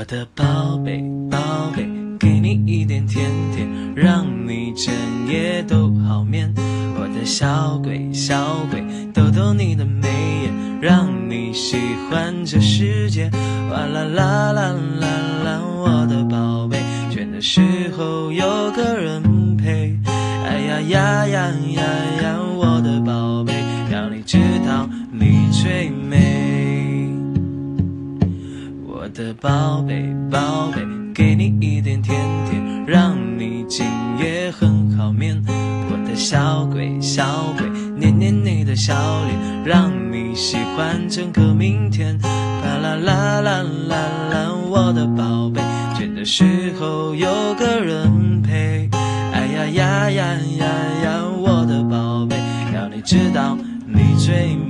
我的宝贝，宝贝，给你一点甜甜，让你整夜都好眠。我的小鬼，小鬼，逗逗你的眉眼，让你喜欢这世界。哇啦啦啦啦啦，我的宝贝，倦的时候有个人陪。哎呀呀呀呀呀，我的宝贝，让你知道你最美。的宝贝，宝贝，给你一点甜甜，让你今夜很好眠。我的小鬼，小鬼，捏捏你的小脸，让你喜欢整个明天。啦啦啦啦啦啦，我的宝贝，倦的时候有个人陪。哎呀呀呀呀呀，我的宝贝，要你知道你最美。